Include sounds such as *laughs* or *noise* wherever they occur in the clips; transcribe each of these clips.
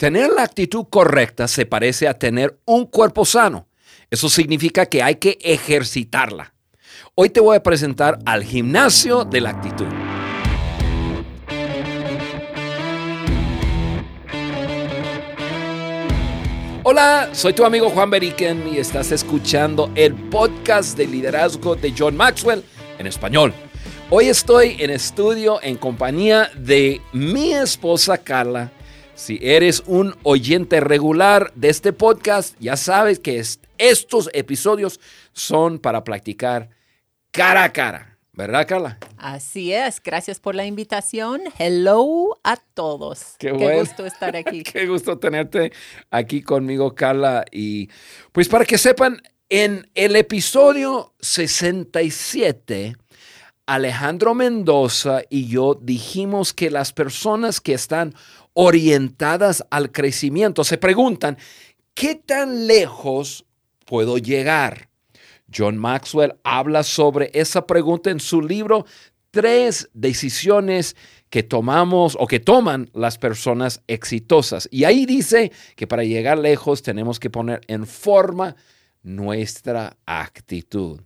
Tener la actitud correcta se parece a tener un cuerpo sano. Eso significa que hay que ejercitarla. Hoy te voy a presentar al gimnasio de la actitud. Hola, soy tu amigo Juan Beriken y estás escuchando el podcast de liderazgo de John Maxwell en español. Hoy estoy en estudio en compañía de mi esposa Carla. Si eres un oyente regular de este podcast, ya sabes que estos episodios son para practicar cara a cara. ¿Verdad, Carla? Así es. Gracias por la invitación. Hello a todos. Qué, gusto estar aquí. *laughs* Qué gusto tenerte aquí conmigo, Carla. Y pues para que sepan, en el episodio 67, Alejandro Mendoza y yo dijimos que las personas que están orientadas al crecimiento se preguntan, ¿qué tan lejos puedo llegar? John Maxwell habla sobre esa pregunta en su libro Tres decisiones que tomamos o que toman las personas exitosas. Y ahí dice que para llegar lejos tenemos que poner en forma nuestra actitud.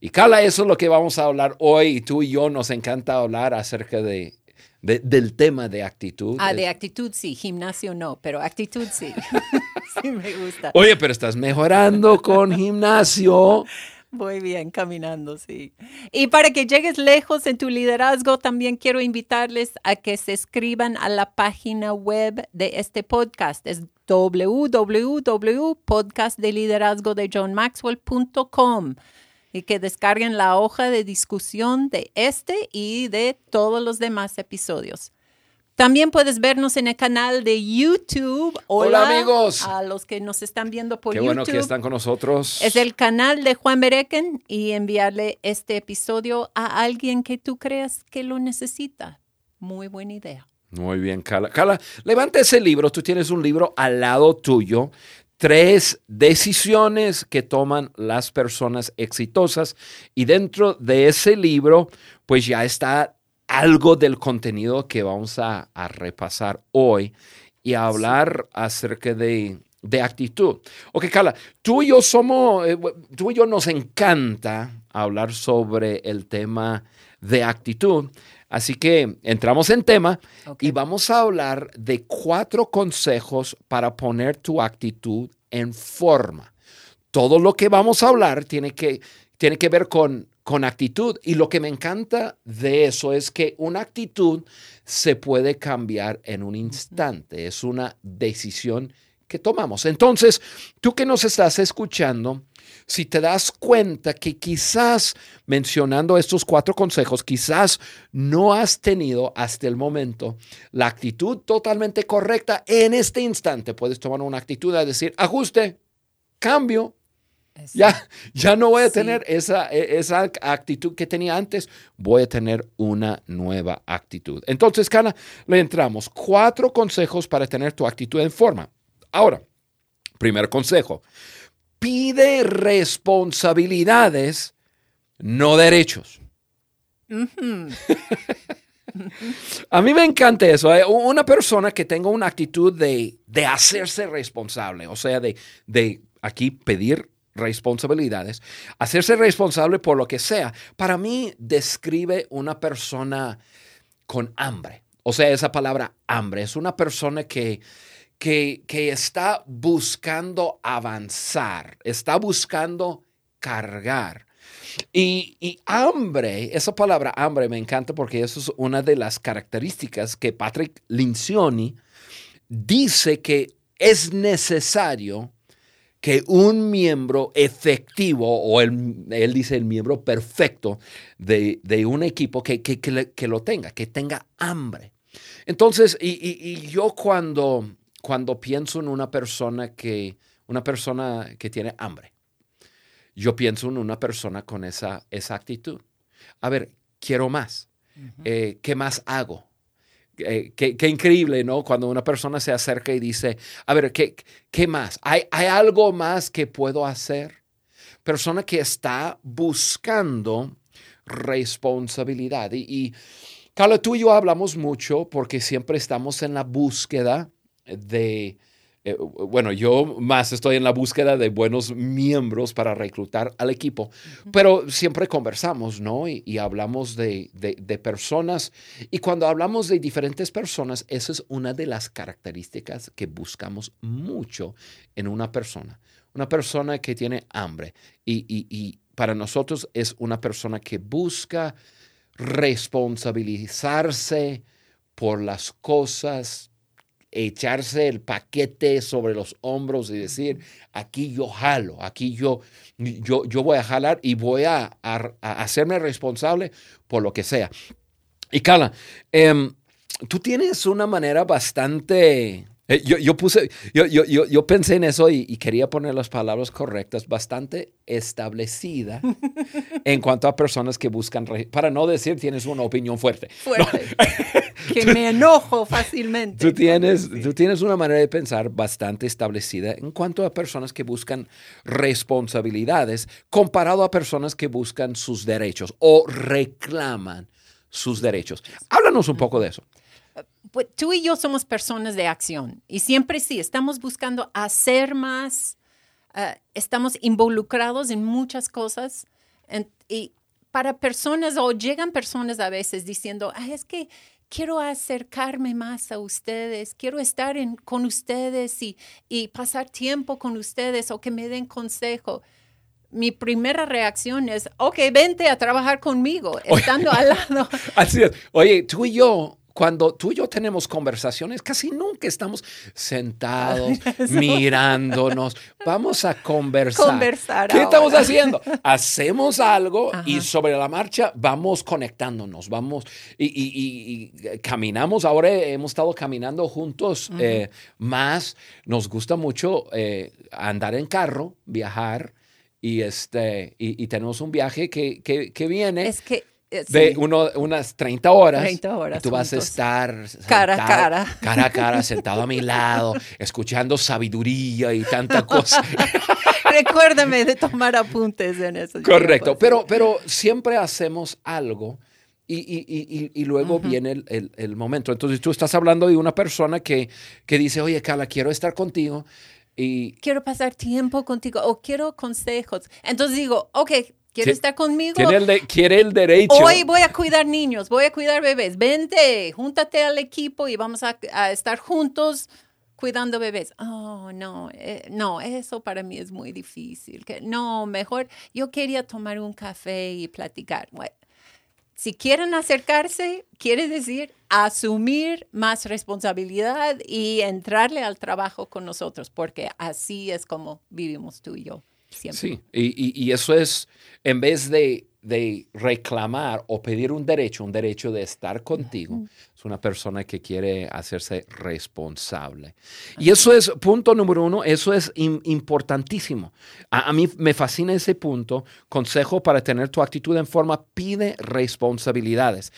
Y Carla, eso es lo que vamos a hablar hoy. Y tú y yo nos encanta hablar acerca de, del tema de actitud. Ah, de actitud sí, gimnasio no, pero actitud sí. *laughs* sí me gusta. Oye, pero estás mejorando con gimnasio. Voy bien, caminando, sí. Y para que llegues lejos en tu liderazgo, también quiero invitarles a que se escriban a la página web de este podcast. Es www.podcastdeliderazgodejohnmaxwell.com y que descarguen la hoja de discusión de este y de todos los demás episodios. También puedes vernos en el canal de YouTube. Hola, amigos. A los que nos están viendo por Qué YouTube. bueno que están con nosotros. Es el canal de Juan Bereken y enviarle este episodio a alguien que tú creas que lo necesita. Muy buena idea. Muy bien, Carla. Carla, levanta ese libro. Tú tienes un libro al lado tuyo. Tres decisiones que toman las personas exitosas. Y dentro de ese libro, pues ya está algo del contenido que vamos a, repasar hoy y a hablar acerca de, actitud. Ok, Carla, tú y yo somos, eh, tú y yo nos encanta hablar sobre el tema de actitud. Así que entramos en tema y vamos a hablar de cuatro consejos para poner tu actitud en forma. Todo lo que vamos a hablar tiene que, tiene que ver con con actitud. Y lo que me encanta de eso es que una actitud se puede cambiar en un instante. Es una decisión que tomamos. Entonces, tú que nos estás escuchando, si te das cuenta que quizás mencionando estos cuatro consejos, quizás no has tenido hasta el momento la actitud totalmente correcta en este instante, puedes tomar una actitud a decir, ajuste, cambio, ya, ya no voy a tener esa, e, esa actitud que tenía antes, voy a tener una nueva actitud. Entonces, Cana, le entramos. Cuatro consejos para tener tu actitud en forma. Ahora, primer consejo, pide responsabilidades, no derechos. A mí me encanta eso. ¿eh? Una persona que tenga una actitud de, hacerse responsable, o sea, de, de aquí pedir responsabilidades, hacerse responsable por lo que sea, para mí describe una persona con hambre. O sea, esa palabra hambre es una persona que, que, está buscando avanzar, está buscando cargar. Y, hambre, esa palabra hambre me encanta porque eso es una de las características que Patrick Lincioni dice que es necesario que un miembro efectivo, o él dice el miembro perfecto de, un equipo, que, que, lo tenga, que tenga hambre. Entonces, y, yo cuando, cuando pienso en una persona que, una persona que tiene hambre, yo pienso en una persona con esa, esa actitud. A ver, quiero más. Eh, ¿Qué más hago? Eh, qué, increíble, ¿no? Cuando una persona se acerca y dice, a ver, ¿qué, qué más? ¿Hay, ¿Hay algo más que puedo hacer? Persona que está buscando responsabilidad. Y, y Carla, tú y yo hablamos mucho porque siempre estamos en la búsqueda de eh, bueno, yo más estoy en la búsqueda de buenos miembros para reclutar al equipo, pero siempre conversamos, ¿no? Y, hablamos de, de, personas. Y cuando hablamos de diferentes personas, esa es una de las características que buscamos mucho en una persona. Una persona que tiene hambre. Y, y, y para nosotros es una persona que busca responsabilizarse por las cosas echarse el paquete sobre los hombros y decir, aquí yo jalo, aquí yo, yo, yo voy a jalar y voy a, hacerme responsable por lo que sea. Y Carla, em, tú tienes una manera bastante eh, yo, puse, yo, yo, yo, pensé en eso y, quería poner las palabras correctas, bastante establecida *laughs* en cuanto a personas que buscan, para no decir tienes una opinión fuerte. Fuerte. *laughs* que me enojo fácilmente. Tú tienes, tú tienes una manera de pensar bastante establecida en cuanto a personas que buscan responsabilidades comparado a personas que buscan sus derechos o reclaman sus derechos. Háblanos un poco de eso pues tú y yo somos personas de acción y siempre sí, estamos buscando hacer más, eh, estamos involucrados en muchas cosas y para personas o llegan personas a veces diciendo, es que quiero acercarme más a ustedes, quiero estar con ustedes y, y pasar tiempo con ustedes o que me den consejo mi primera reacción es, ok, vente a trabajar conmigo, estando al lado. *laughs* Así es. Oye, tú y yo cuando tú y yo tenemos conversaciones, casi nunca estamos sentados, *laughs* mirándonos. Vamos a conversar. ¿Qué estamos haciendo? Hacemos algo y sobre la marcha vamos conectándonos, vamos y, caminamos. Ahora hemos estado caminando juntos eh, más. Nos gusta mucho eh, andar en carro, viajar y este y, tenemos un viaje que, que, que viene. Es que de uno, unas 30 horas. 30 horas. Y tú vas a estar cara a cara. Cara a cara, *laughs* sentado a mi lado, escuchando sabiduría y tanta cosa. *laughs* Recuérdame de tomar apuntes en eso. Correcto, pero, pero siempre hacemos algo y, y, y, luego viene el, el, el, momento. Entonces tú estás hablando de una persona que, que dice, oye, Carla, quiero estar contigo. Y... Quiero pasar tiempo contigo o quiero consejos. Entonces digo, ok, ¿Quieres estar conmigo? Quiere el, derecho. Hoy voy a cuidar niños, voy a cuidar bebés. Vente, júntate al equipo y vamos a, estar juntos cuidando bebés. Oh, no, eh, no, eso para mí es muy difícil. Que, no, mejor yo quería tomar un café y platicar. si quieren acercarse, quiere decir asumir más responsabilidad y entrarle al trabajo con nosotros, porque así es como vivimos tú y yo. Sí, y, eso es, en vez de, reclamar o pedir un derecho, un derecho de estar contigo, es una persona que quiere hacerse responsable. Y eso es, punto número uno, eso es importantísimo. A, mí me fascina ese punto. Consejo para tener tu actitud en forma, pide responsabilidades.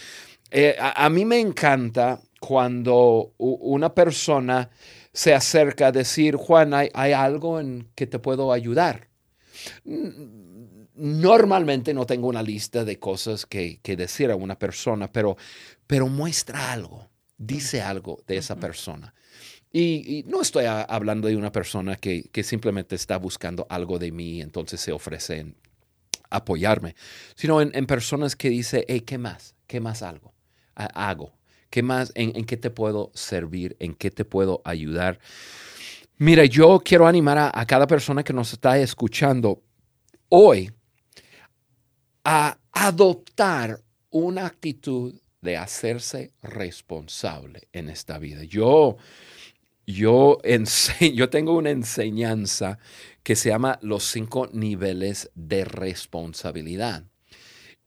Eh, a, mí me encanta cuando una persona se acerca a decir, Juan, hay, hay algo en que te puedo ayudar. Normalmente no tengo una lista de cosas que, decir a una persona, pero, pero muestra algo, dice algo de esa persona. Y, no estoy hablando de una persona que, simplemente está buscando algo de mí, entonces se ofrece apoyarme, sino en, personas que dice, hey, ¿qué más? ¿Qué más algo? hago? ¿Qué más? En, ¿En, qué te puedo servir? ¿En qué te puedo ayudar? Mira, yo quiero animar a, cada persona que nos está escuchando hoy a adoptar una actitud de hacerse responsable en esta vida. Yo, yo, *laughs* yo tengo una enseñanza que se llama los cinco niveles de responsabilidad.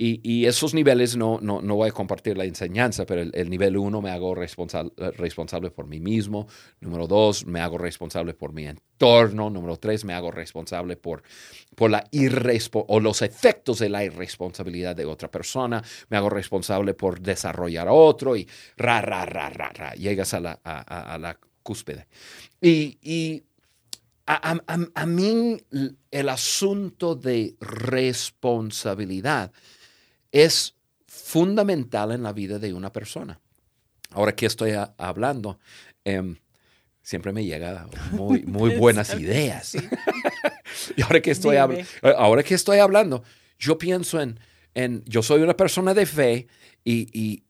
Y, esos niveles no, no, no, voy a compartir la enseñanza, pero el, nivel uno me hago responsable, responsable por mí mismo. Número dos, me hago responsable por mi entorno. Número tres, me hago responsable por, por la o los efectos de la irresponsabilidad de otra persona. Me hago responsable por desarrollar a otro y ra, ra, ra, ra, ra. Llegas a la, a, la cúspide. Y, y a, a, a, mí el asunto de responsabilidad es fundamental en la vida de una persona. Ahora que estoy hablando, em, siempre me llegan muy, *laughs* muy buenas ideas. *laughs* y ahora que, estoy ahora que estoy hablando, yo pienso en, en, yo soy una persona de fe y, y,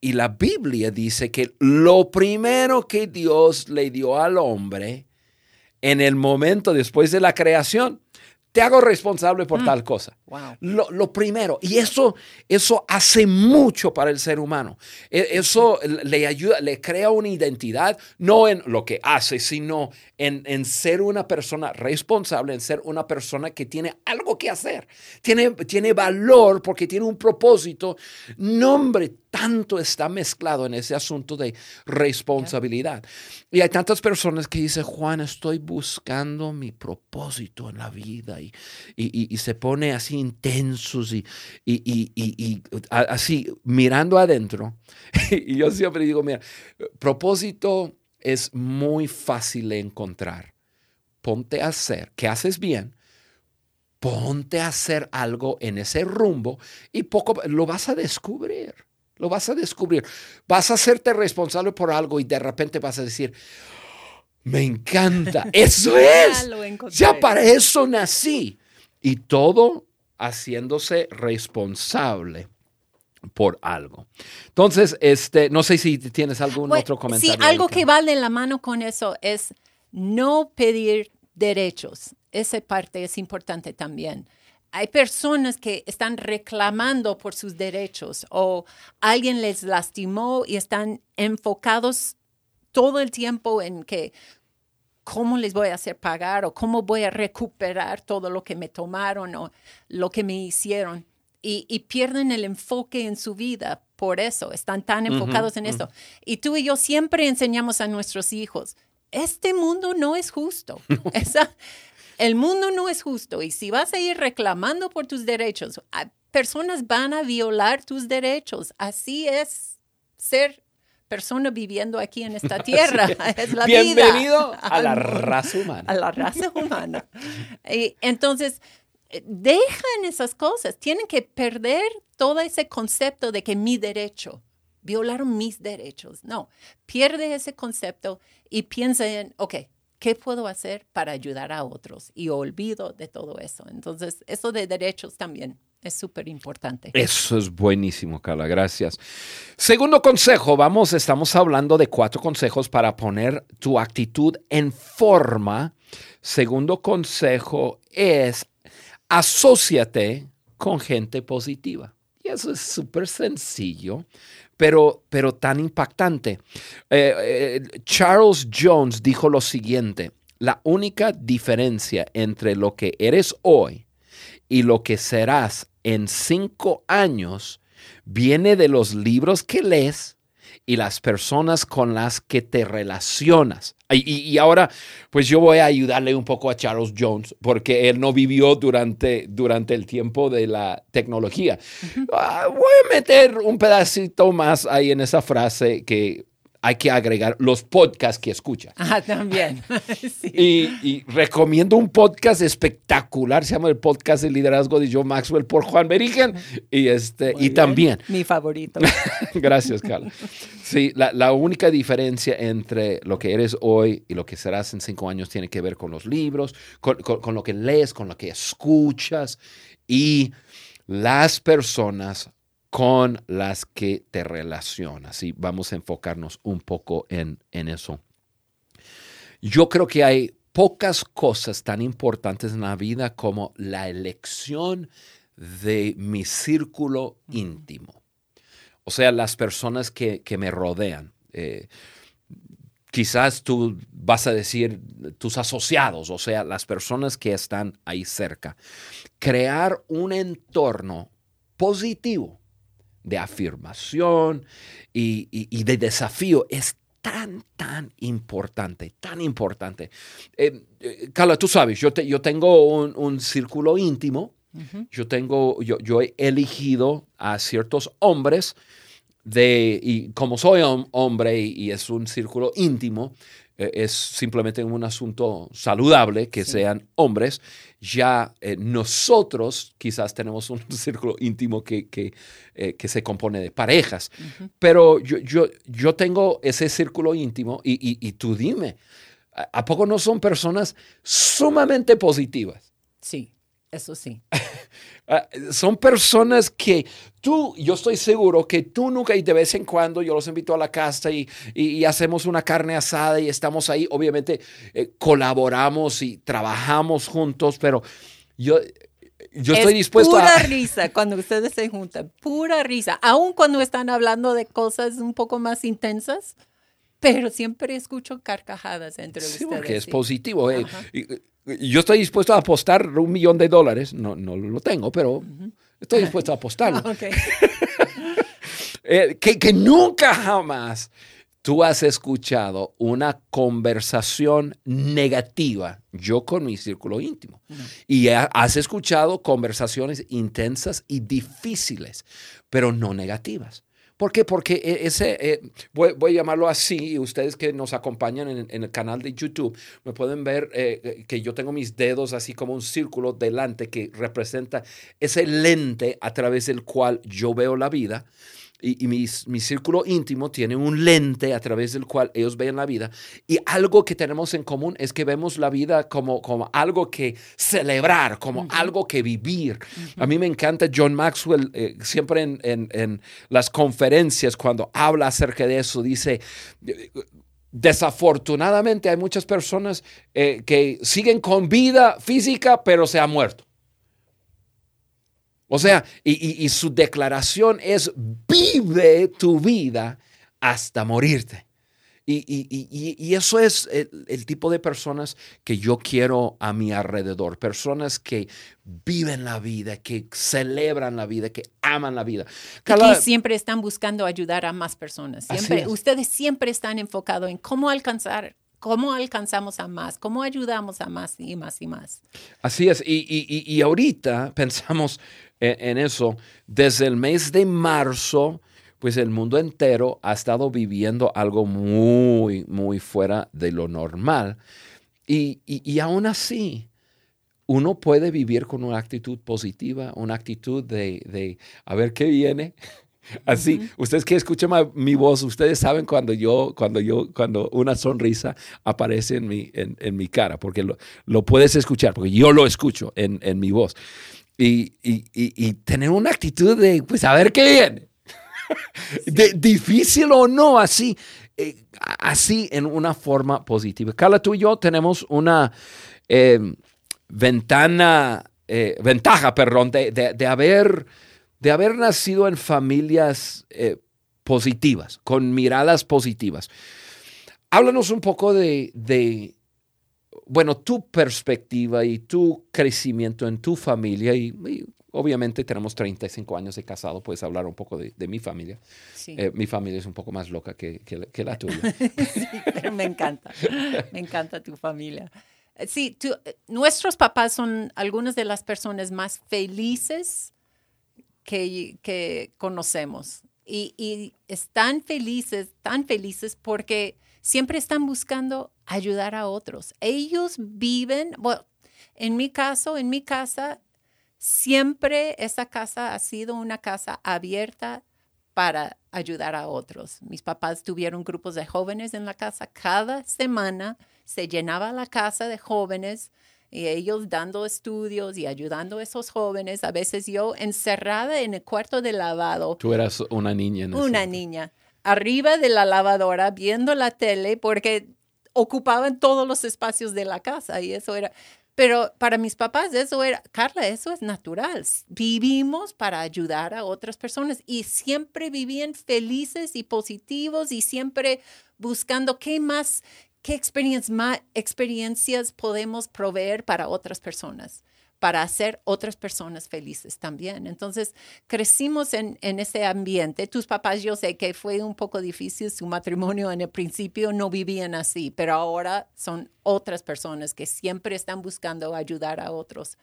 y la Biblia dice que lo primero que Dios le dio al hombre en el momento después de la creación te hago responsable por mm. tal cosa. Lo, primero, y eso, eso hace mucho para el ser humano. E, eso le ayuda, le crea una identidad, no en lo que hace, sino en, en, ser una persona responsable, en ser una persona que tiene algo que hacer, tiene, tiene valor porque tiene un propósito. Nombre tanto está mezclado en ese asunto de responsabilidad. Y hay tantas personas que dicen, Juan, estoy buscando mi propósito en la vida y, y, se pone así intensos y, y así mirando adentro. *laughs* y yo siempre digo, mira, propósito es muy fácil de encontrar. Ponte a hacer, que haces bien, ponte a hacer algo en ese rumbo y poco lo vas a descubrir. Lo vas a descubrir. Vas a hacerte responsable por algo y de repente vas a decir, me encanta, *laughs* eso es. ya para eso nací. Y todo haciéndose responsable por algo. Entonces, este, no sé si tienes algún otro comentario. Sí, algo que vale la mano con eso es no pedir derechos. Esa parte es importante también hay personas que están reclamando por sus derechos o alguien les lastimó y están enfocados todo el tiempo en que cómo les voy a hacer pagar o cómo voy a recuperar todo lo que me tomaron o lo que me hicieron. Y, pierden el enfoque en su vida por eso, están tan enfocados en eso. Y tú y yo siempre enseñamos a nuestros hijos, este mundo no es justo. *laughs* Esa, el mundo no es justo y si vas a ir reclamando por tus derechos, personas van a violar tus derechos. Así es ser persona viviendo aquí en esta *laughs* tierra. *laughs* Es la Bienvenido a la *laughs* raza humana. A la raza humana. y entonces, eh, dejan esas cosas. Tienen que perder todo ese concepto de que mi derecho, violaron mis derechos. No, pierde ese concepto y piensa en, ok, ¿Qué puedo hacer para ayudar a otros? Y olvido de todo eso. Entonces, eso de derechos también es súper importante. Eso es buenísimo, Carla. Gracias. Segundo consejo, vamos, estamos hablando de cuatro consejos para poner tu actitud en forma. Segundo consejo es asóciate con gente positiva. Y eso es súper sencillo, pero, pero tan impactante. Eh, eh, Charles Jones dijo lo siguiente, la única diferencia entre lo que eres hoy y lo que serás en cinco años viene de los libros que lees y las personas con las que te relacionas. Y, ahora, pues yo voy a ayudarle un poco a Charles Jones, porque él no vivió durante, durante el tiempo de la tecnología. Ah, voy a meter un pedacito más ahí en esa frase que hay que agregar los podcasts que escucha. Ah, también. *laughs* *laughs* y, recomiendo un podcast espectacular, se llama el podcast de liderazgo de Joe Maxwell por Juan Berigen. Y, este, y también. Mi favorito. *laughs* Gracias, Carla. Sí, la, única diferencia entre lo que eres hoy y lo que serás en cinco años tiene que ver con los libros, con, con lo que lees, con lo que escuchas y las personas con las que te relacionas. Y vamos a enfocarnos un poco en, eso. Yo creo que hay pocas cosas tan importantes en la vida como la elección de mi círculo íntimo. O sea, las personas que, me rodean. Eh, quizás tú vas a decir tus asociados, o sea, las personas que están ahí cerca. Crear un entorno positivo de afirmación y, de desafío es tan, tan importante, tan importante. Eh, eh, Carla, tú sabes, yo, yo tengo un, círculo íntimo, yo, tengo, yo, yo, he elegido a ciertos hombres de, y como soy hombre y, es un círculo íntimo, eh, es simplemente un asunto saludable que sean hombres. Ya eh, nosotros quizás tenemos un *laughs* círculo íntimo que, que, eh, que se compone de parejas, pero yo, yo, yo tengo ese círculo íntimo y, y, y tú dime, ¿a poco no son personas sumamente positivas? Sí. Eso sí. *laughs* Ah, son personas que tú, yo estoy seguro que tú nunca y de vez en cuando yo los invito a la casa y, y, hacemos una carne asada y estamos ahí, obviamente eh, colaboramos y trabajamos juntos, pero yo, yo estoy dispuesto pura a... risa cuando ustedes se juntan, pura risa, aun cuando están hablando de cosas un poco más intensas. Pero siempre escucho carcajadas entre sí, ustedes. porque es positivo. Eh. Yo estoy dispuesto a apostar un millón de dólares. No, no lo tengo, pero estoy dispuesto a apostarlo. *laughs* *laughs* Eh, que, que nunca jamás tú has escuchado una conversación negativa, yo con mi círculo íntimo, No. y ha- has escuchado conversaciones intensas y difíciles, pero no negativas. ¿Por qué? Porque e- ese, eh, voy, a llamarlo así, y ustedes que nos acompañan en, en el canal de YouTube me pueden ver eh, eh, que yo tengo mis dedos así como un círculo delante que representa ese lente a través del cual yo veo la vida. Y, y mis- mi círculo íntimo tiene un lente a través del cual ellos ven la vida. Y algo que tenemos en común es que vemos la vida como, como algo que celebrar, como algo que vivir. A mí me encanta John Maxwell, eh, siempre en, en- en las conferencias, cuando habla acerca de eso, dice... Desafortunadamente hay muchas personas eh, que siguen con vida física, pero se han muerto. O sea, y, y- y su declaración es, vive tu vida hasta morirte. Y, y- y- eso es el, el tipo de personas que yo quiero a mi alrededor. Personas que viven la vida, que celebran la vida, que aman la vida. Y que siempre están buscando ayudar a más personas. Siempre, es. ustedes siempre están enfocados en cómo alcanzar, cómo alcanzamos a más, cómo ayudamos a más y más y más. Así es, y- y ahorita *laughs* pensamos en, en eso, desde el mes de marzo, pues el mundo entero ha estado viviendo algo muy, muy fuera de lo normal. Y, y- y aún así, uno puede vivir con una actitud positiva, una actitud de, de a ver qué viene. *laughs* Así, ustedes que escuchan mi voz, ustedes saben cuando yo, cuando yo, cuando una sonrisa aparece en mi, en, en mi cara, porque lo, lo puedes escuchar, porque yo lo escucho en, en mi voz. Y, y- y- tener una actitud de, pues, a ver qué viene. *laughs* De- difícil o no, así, eh, así en una forma positiva. Carla, tú y yo tenemos una eh, ventana, eh, ventaja, perdón, de, de- de haber, de haber nacido en familias eh, positivas, con miradas positivas. Háblanos un poco de, de, bueno, tu perspectiva y tu crecimiento en tu familia y, y obviamente tenemos 35 años de casado, puedes hablar un poco de, de mi familia. Sí. Eh, mi familia es un poco más loca que, que la- que la tuya. *laughs* Sí, pero me encanta, me encanta tu familia. Eh, Sí, tú- eh, nuestros papás son algunas de las personas más felices que, que conocemos. Y, y están felices, tan felices porque siempre están buscando ayudar a otros. Ellos viven, bueno, en mi caso, en mi casa, siempre esa casa ha sido una casa abierta para ayudar a otros. Mis papás tuvieron grupos de jóvenes en la casa. Cada semana se llenaba la casa de jóvenes y ellos dando estudios y ayudando a esos jóvenes. A veces yo encerrada en el cuarto de lavado, Tú eras una niña. En ese- una niña, arriba de la lavadora viendo la tele porque ocupaban todos los espacios de la casa y eso era... Pero para mis papás eso era, Carla, eso es natural. Vivimos para ayudar a otras personas y siempre vivían felices y positivos y siempre buscando qué más, qué experiencias, más, experiencias podemos proveer para otras personas, para hacer otras personas felices también. Entonces, crecimos en, ese ambiente. Tus papás, yo sé que fue un poco difícil su matrimonio en el principio, no vivían así, pero ahora son otras personas que siempre están buscando ayudar a otros.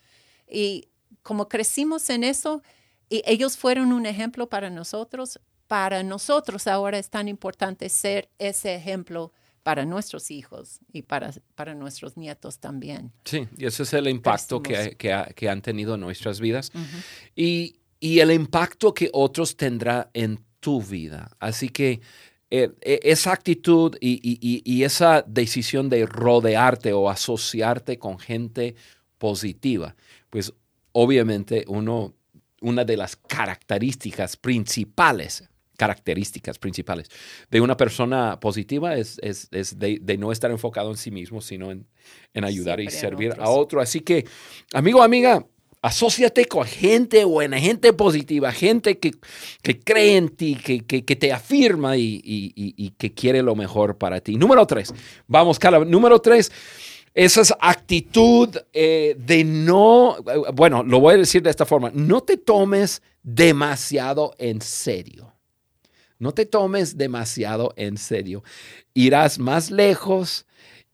Y como crecimos en eso, y ellos fueron un ejemplo para nosotros, para nosotros ahora es tan importante ser ese ejemplo para nuestros hijos y para, para nuestros nietos también. Sí, y ese es el impacto que, que, han tenido en nuestras vidas y, y, el impacto que otros tendrán en tu vida. Así que eh, e, esa actitud y, y, y, esa decisión de rodearte o asociarte con gente positiva, pues obviamente uno, una de las características principales características principales de una persona positiva es, es, es de, de, no estar enfocado en sí mismo, sino en, en ayudar y servir a otro. Así que, amigo, amiga, asóciate con gente buena, gente positiva, gente que, que cree en ti, que, que, que te afirma y, y, y, que quiere lo mejor para ti. Número tres, vamos, Carla, número tres. Esa es actitud eh, de no, bueno, lo voy a decir de esta forma, no te tomes demasiado en serio. No te tomes demasiado en serio. Irás más lejos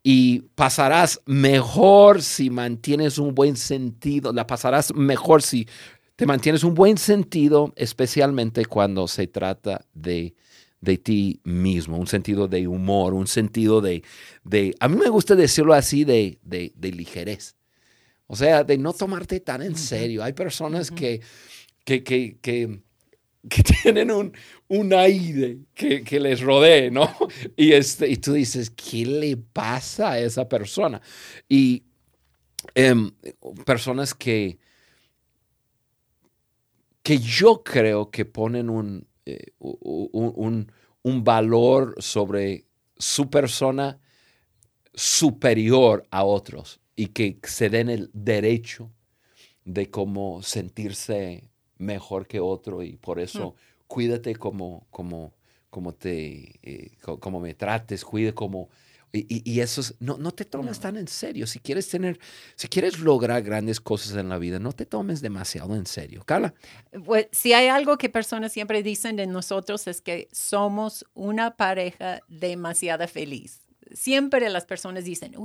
y pasarás mejor si mantienes un buen sentido. La pasarás mejor si te mantienes un buen sentido, especialmente cuando se trata de, de ti mismo, un sentido de humor, un sentido de, de a mí me gusta decirlo así, de, de, de ligerez. O sea, de no tomarte tan en serio. Hay personas que, que, que, que que *laughs* tienen un, un aire que, que, les rodee, ¿no? *laughs* Y, este, y tú dices, ¿qué le pasa a esa persona? Y em, personas que, que yo creo que ponen un, eh, un, un valor sobre su persona superior a otros y que se den el derecho de cómo sentirse mejor que otro y por eso cuídate como, como, como, te, eh, como me trates, cuide como... Y, y, eso es, no, no te tomes tan en serio. Si quieres tener, si quieres lograr grandes cosas en la vida, no te tomes demasiado en serio. Carla. Pues, si hay algo que personas siempre dicen de nosotros es que somos una pareja demasiado feliz. Siempre las personas dicen,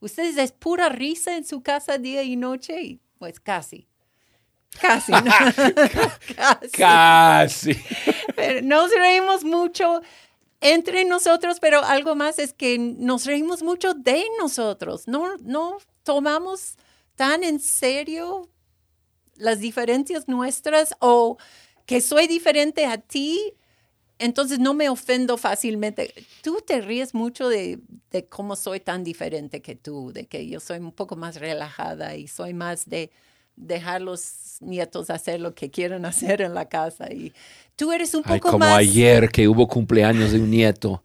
ustedes es pura risa en su casa día y noche. Y pues casi. Casi, ¿no? *laughs* Casi. nos reímos mucho entre nosotros, pero algo más es que nos reímos mucho de nosotros. No, no tomamos tan en serio las diferencias nuestras o que soy diferente a ti, entonces no me ofendo fácilmente. Tú te ríes mucho de, de cómo soy tan diferente que tú, de que yo soy un poco más relajada y soy más de dejar los nietos hacer lo que quieran *laughs* hacer en la casa. Y tú eres un poco como ayer que hubo cumpleaños de un nieto.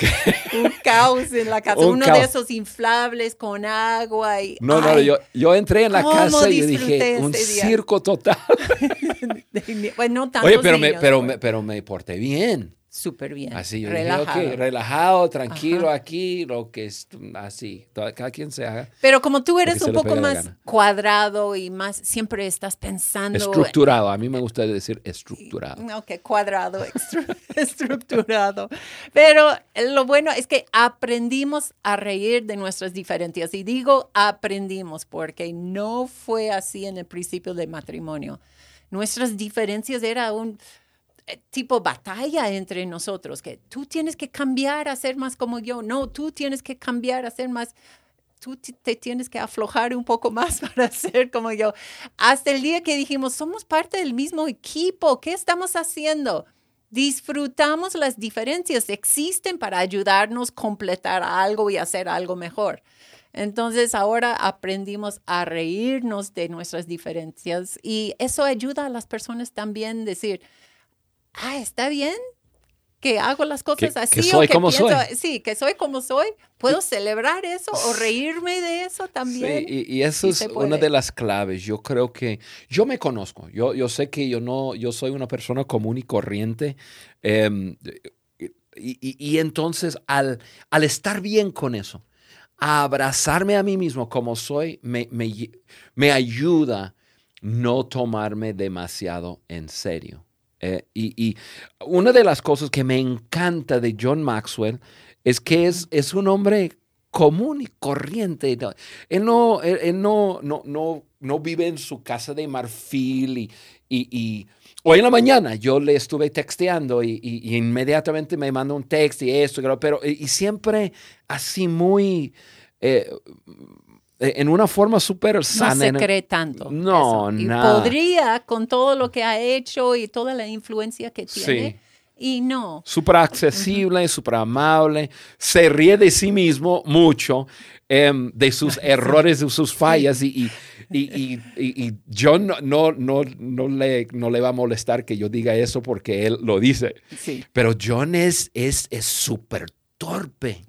*laughs* un caos en la casa, uno de esos inflables con agua. Y, no, no, yo, yo entré en la casa y dije, un circo total. *laughs* bueno, Oye, pero, me, pero, me, pero me porté bien súper bien. Así, relajado. relajado, tranquilo aquí, lo que es así, cada quien se haga. Pero como tú eres un poco más cuadrado y más, siempre estás pensando. Estructurado, a mí me gusta decir estructurado. Ok, cuadrado, *laughs* estructurado. Pero lo bueno es que aprendimos a reír de nuestras diferencias. Y digo aprendimos porque no fue así en el principio del matrimonio. Nuestras diferencias era un tipo batalla entre nosotros, que tú tienes que cambiar a ser más como yo, no, tú tienes que cambiar a ser más, tú te tienes que aflojar un poco más *laughs* para ser como yo. Hasta el día que dijimos, somos parte del mismo equipo, ¿qué estamos haciendo? Disfrutamos las diferencias, existen para ayudarnos a completar algo y hacer algo mejor. Entonces ahora aprendimos a reírnos de nuestras diferencias y eso ayuda a las personas también a decir, ah, está bien que hago las cosas así. Que soy como soy. Sí, que soy como soy. Puedo celebrar eso o reírme de eso también. Sí, y, eso es una de las claves. Yo creo que yo me conozco. Yo, yo sé que yo no, yo soy una persona común y corriente. Em, y, y, entonces al, al estar bien con eso, a abrazarme a mí mismo como soy, me, me, me ayuda no tomarme demasiado en serio. Eh, y, una de las cosas que me encanta de John Maxwell es que es, es un hombre común y corriente. Él no, no, no, no no vive en su casa de marfil y, y, hoy en la mañana yo le estuve texteando y, inmediatamente me mandó un texto y esto, pero y, siempre así muy... Eh, en una forma súper sana. No se cree tanto. No, no. Podría, con todo lo que ha hecho y toda la influencia que tiene. Sí y no. Súper accesible, súper amable, se ríe de sí mismo mucho, em, de sus *laughs* errores, de sus fallas y, y, y, John no, no, no, no, le, no le va a molestar que yo diga eso porque él lo dice. Sí. Pero John es súper es, torpe.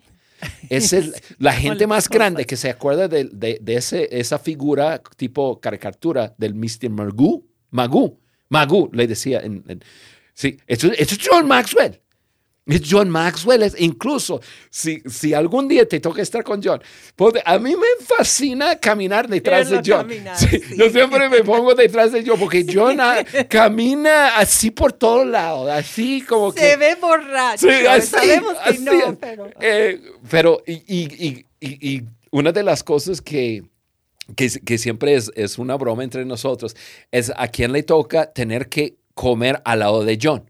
Es el, *laughs* la gente más grande que se acuerda de, de, de ese, esa figura tipo caricatura del Mr. Magoo. Magoo. Magoo, le decía en, Sí, esto, es John Maxwell. Es John Maxwell. Es, incluso si, si algún día te toca estar con John, a mí me fascina caminar detrás de John. Yo siempre me pongo detrás de John porque *laughs* John camina así por todos lados, así como Se que... Se ve borracho. Sí, sabemos que no, pero... Eh, pero y, y, y, y, una de las cosas que... Que, que siempre es, es una broma entre nosotros, es a quién le toca tener que comer al lado de John,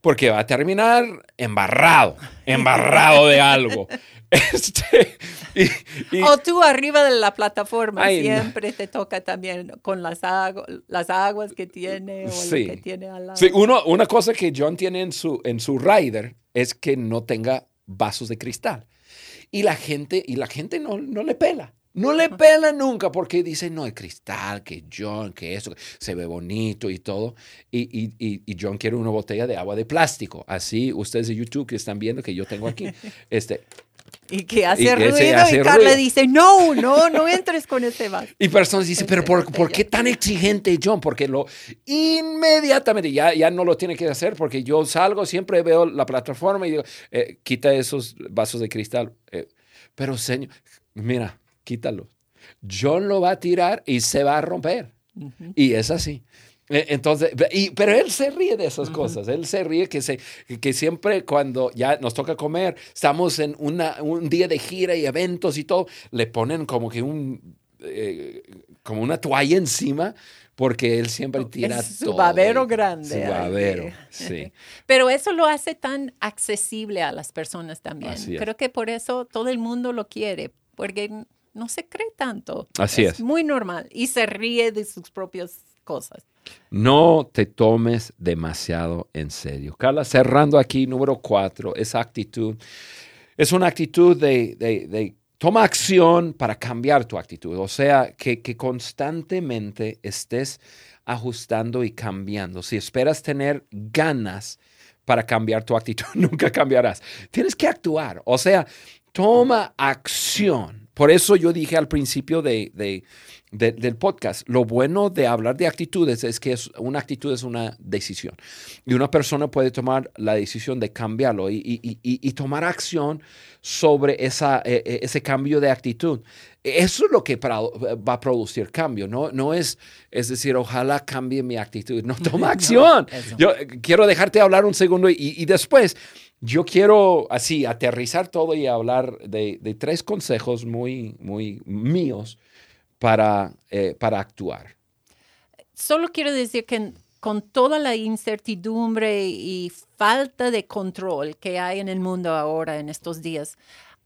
porque va a terminar embarrado, embarrado de algo. *laughs* Este, o tú arriba de la plataforma, siempre te toca también con las, las aguas que tiene o lo que tiene al lado. Sí, uno, una cosa que John tiene en su, en su rider es que no tenga vasos de cristal. Y la gente, y la gente no, no le pela. No le pela nunca porque dice, no, el cristal, que John, que eso, se ve bonito y todo. Y, y, John quiere una botella de agua de plástico. Así, ustedes de YouTube que están viendo que yo tengo aquí, *laughs* este... Y que hace ruido y Carla dice, no, no, no entres con ese vaso. Y personas dicen, pero por, por, qué tan exigente John? Porque lo inmediatamente, ya, ya no lo tiene que hacer porque yo salgo, siempre veo la plataforma y digo, eh, quita esos vasos de cristal. Eh, pero señor, mira, quítalo. John lo va a tirar y se va a romper. Y es así. E, entonces, y, pero él se ríe de esas cosas. Él se ríe que, se, que siempre cuando ya nos toca comer, estamos en una, un día de gira y eventos y todo, le ponen como que un, eh, como una toalla encima porque él siempre tira es su babero grande. Su babero, sí. *laughs* Pero eso lo hace tan accesible a las personas también. Creo que por eso todo el mundo lo quiere, porque no se cree tanto. Así es. Muy normal y se ríe de sus propias cosas. No te tomes demasiado en serio. Carla, cerrando aquí, número cuatro, esa actitud. Es una actitud de, de, toma acción para cambiar tu actitud. O sea, que, que constantemente estés ajustando y cambiando. Si esperas tener ganas para cambiar tu actitud, *laughs* nunca cambiarás. Tienes que actuar. O sea, toma acción por eso yo dije al principio de, del podcast, lo bueno de hablar de actitudes es que es, una actitud es una decisión. Y una persona puede tomar la decisión de cambiarlo y, tomar acción sobre esa, e, e, ese cambio de actitud. Eso es lo que va a producir cambio, ¿no? No es, es decir, ojalá cambie mi actitud. No, toma *laughs* acción. yo quiero dejarte hablar un segundo y después yo quiero así aterrizar todo y hablar de, tres consejos muy, muy míos para, eh, para actuar. Solo quiero decir que con toda la incertidumbre y falta de control que hay en el mundo ahora, en estos días,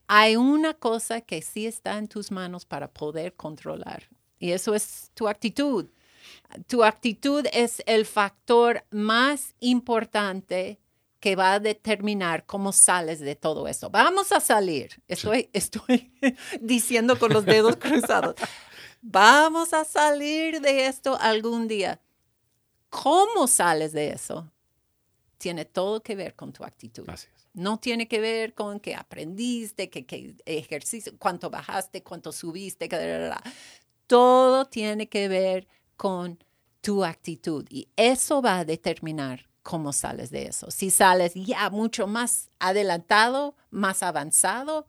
hay una cosa que sí está en tus manos para poder controlar y eso es tu actitud. Tu actitud es el factor más importante que va a determinar cómo sales de todo eso. Vamos a salir. Estoy, estoy *laughs* diciendo con los dedos cruzados. Vamos a salir de esto algún día. ¿Cómo sales de eso? Tiene todo que ver con tu actitud. No tiene que ver con qué aprendiste, qué, qué ejercicio, cuánto bajaste, cuánto subiste. Todo tiene que ver con tu actitud y eso va a determinar cómo sales de eso. Si sales ya mucho más adelantado, más avanzado,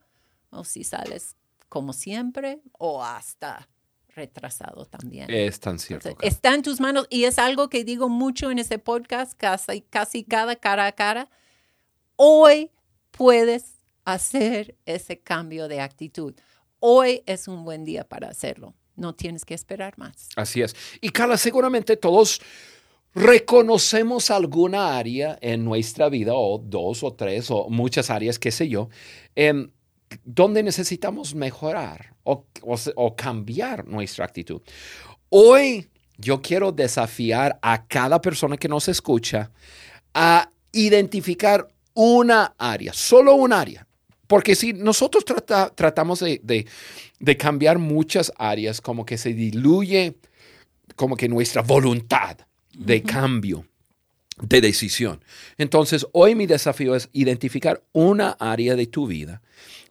o si sales como siempre, o hasta retrasado también. Es tan cierto. está en tus manos y es algo que digo mucho en ese podcast, casi, casi cada cara a cara. Hoy puedes hacer ese cambio de actitud. Hoy es un buen día para hacerlo. no tienes que esperar más. Así es. Y Carla, seguramente todos reconocemos alguna área en nuestra vida, o dos o tres, o muchas áreas, qué sé yo, em, donde necesitamos mejorar o, cambiar nuestra actitud. Hoy yo quiero desafiar a cada persona que nos escucha a identificar una área, solo un área. Porque si nosotros tratamos de, cambiar muchas áreas, como que se diluye como que nuestra voluntad de cambio, de decisión. Entonces, hoy mi desafío es identificar una área de tu vida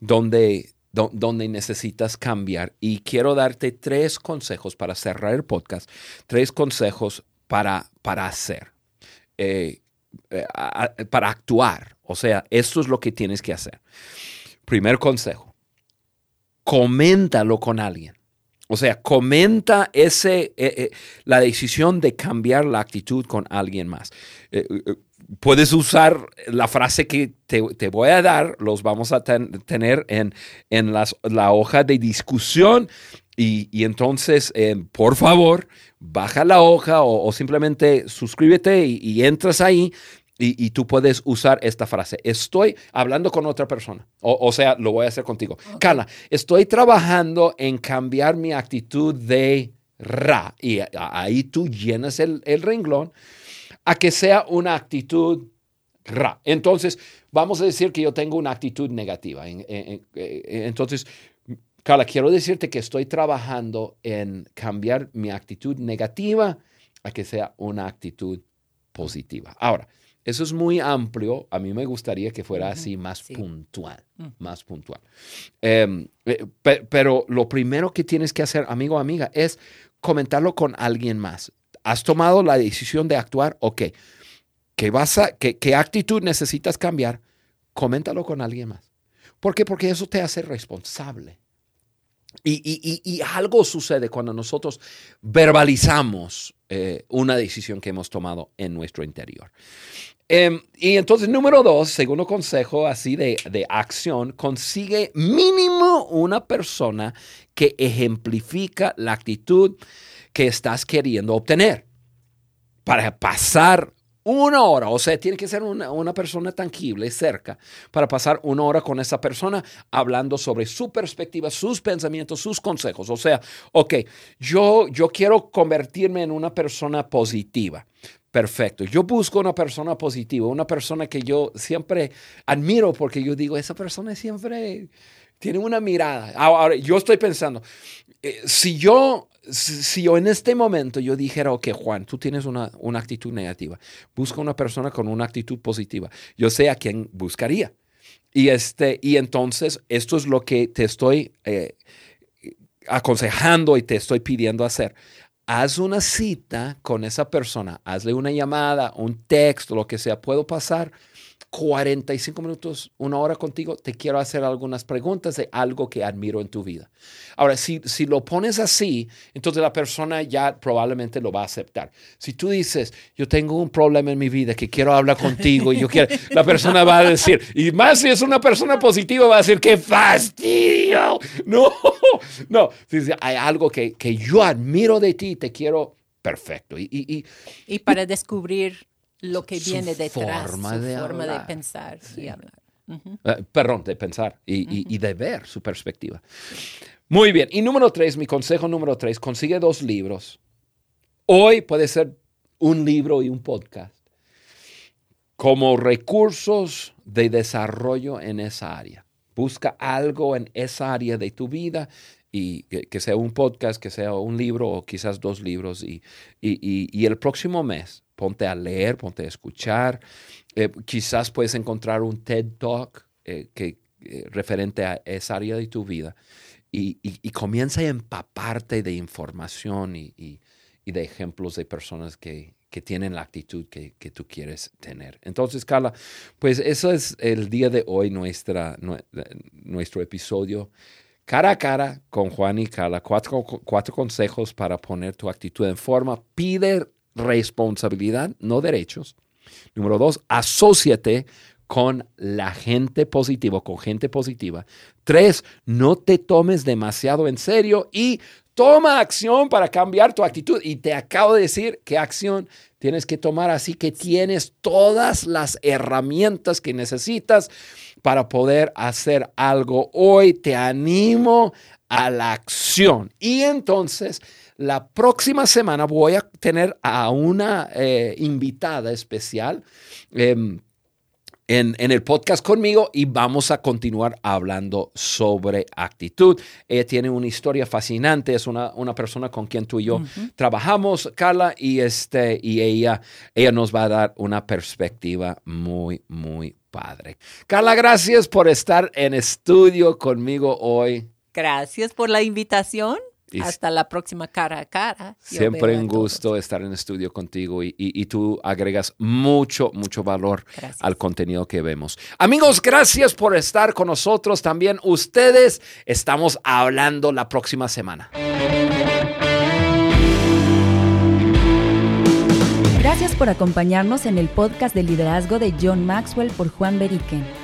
donde, donde necesitas cambiar. Y quiero darte tres consejos para cerrar el podcast, tres consejos para, para hacer, eh, eh, para actuar o sea, esto es lo que tienes que hacer. Primer consejo, coméntalo con alguien. O sea, comenta ese, eh, eh, la decisión de cambiar la actitud con alguien más. Eh, puedes usar la frase que te, voy a dar, los vamos a tener en, en la hoja de discusión y, entonces, por favor, baja la hoja o, simplemente suscríbete y, entras ahí y, tú puedes usar esta frase. Estoy hablando con otra persona. O, sea, lo voy a hacer contigo. Carla, estoy trabajando en cambiar mi actitud de ra. Y ahí tú llenas el, renglón a que sea una actitud ra. Entonces, vamos a decir que yo tengo una actitud negativa. Entonces, Carla, quiero decirte que estoy trabajando en cambiar mi actitud negativa a que sea una actitud positiva. Ahora, eso es muy amplio. A mí me gustaría que fuera así más puntual, mm. más puntual. Em, eh, pero lo primero que tienes que hacer, amigo o amiga, es comentarlo con alguien más. ¿Has tomado la decisión de actuar? Ok. ¿Qué, vas a, qué, qué actitud necesitas cambiar? Coméntalo con alguien más. ¿Por qué? Porque eso te hace responsable. Y, y, y, algo sucede cuando nosotros verbalizamos eh, una decisión que hemos tomado en nuestro interior. Em, y entonces, número dos, segundo consejo así de, de, acción, consigue mínimo una persona que ejemplifica la actitud que estás queriendo obtener para pasar una hora, o sea, tiene que ser una, una, persona tangible cerca para pasar una hora con esa persona hablando sobre su perspectiva, sus pensamientos, sus consejos. O sea, ok, yo, yo quiero convertirme en una persona positiva. Perfecto. Yo busco una persona positiva, una persona que yo siempre admiro porque yo digo, esa persona siempre tiene una mirada. Ahora, yo estoy pensando, eh, si yo, si yo en este momento yo dijera, ok, Juan, tú tienes una, una actitud negativa, busca una persona con una actitud positiva, yo sé a quién buscaría. Y, este, y entonces esto es lo que te estoy eh, aconsejando y te estoy pidiendo hacer haz una cita con esa persona, hazle una llamada, un texto, lo que sea. Puedo pasar 45 minutos, una hora contigo, te quiero hacer algunas preguntas de algo que admiro en tu vida. Ahora, si, si lo pones así, entonces la persona ya probablemente lo va a aceptar. Si tú dices, yo tengo un problema en mi vida que quiero hablar contigo y yo quiero, la persona va a decir, y más si es una persona positiva, va a decir, qué fastidio. No, no, si hay algo que, que yo admiro de ti, te quiero perfecto. Y, y, y para descubrir lo que viene detrás, forma su forma de pensar y hablar. Eh, perdón, de pensar y, de ver su perspectiva. Muy bien. Y número tres, mi consejo número tres, consigue dos libros. Hoy puede ser un libro y un podcast como recursos de desarrollo en esa área. Busca algo en esa área de tu vida y que, sea un podcast, que sea un libro o quizás dos libros. y, y el próximo mes ponte a leer, ponte a escuchar. Eh, quizás puedes encontrar un TED Talk eh, que, eh, referente a esa área de tu vida y, comienza a empaparte de información y, de ejemplos de personas que, tienen la actitud que, tú quieres tener. Entonces, Carla, pues eso es el día de hoy, nuestra, nuestro episodio cara a cara con Juan y Carla. Cuatro, cuatro consejos para poner tu actitud en forma. Pide responsabilidad, no derechos. Número dos, asóciate con la gente positiva, con gente positiva. Tres, no te tomes demasiado en serio y Toma acción para cambiar tu actitud. Y te acabo de decir qué acción tienes que tomar. Así que tienes todas las herramientas que necesitas para poder hacer algo. Hoy te animo a la acción. Y entonces, la próxima semana voy a tener a una eh, invitada especial. Em, en, el podcast conmigo y vamos a continuar hablando sobre actitud. Ella tiene una historia fascinante, es una, una persona con quien tú y yo trabajamos, Carla, y, este, y ella, ella nos va a dar una perspectiva muy, muy padre. Carla, gracias por estar en estudio conmigo hoy. Gracias por la invitación. Hasta la próxima cara a cara. siempre un gusto estar en estudio contigo y, tú agregas mucho, mucho valor al contenido que vemos. Amigos, gracias por estar con nosotros. También ustedes estamos hablando la próxima semana. Gracias por acompañarnos en el podcast de liderazgo de John Maxwell por Juan Beriken.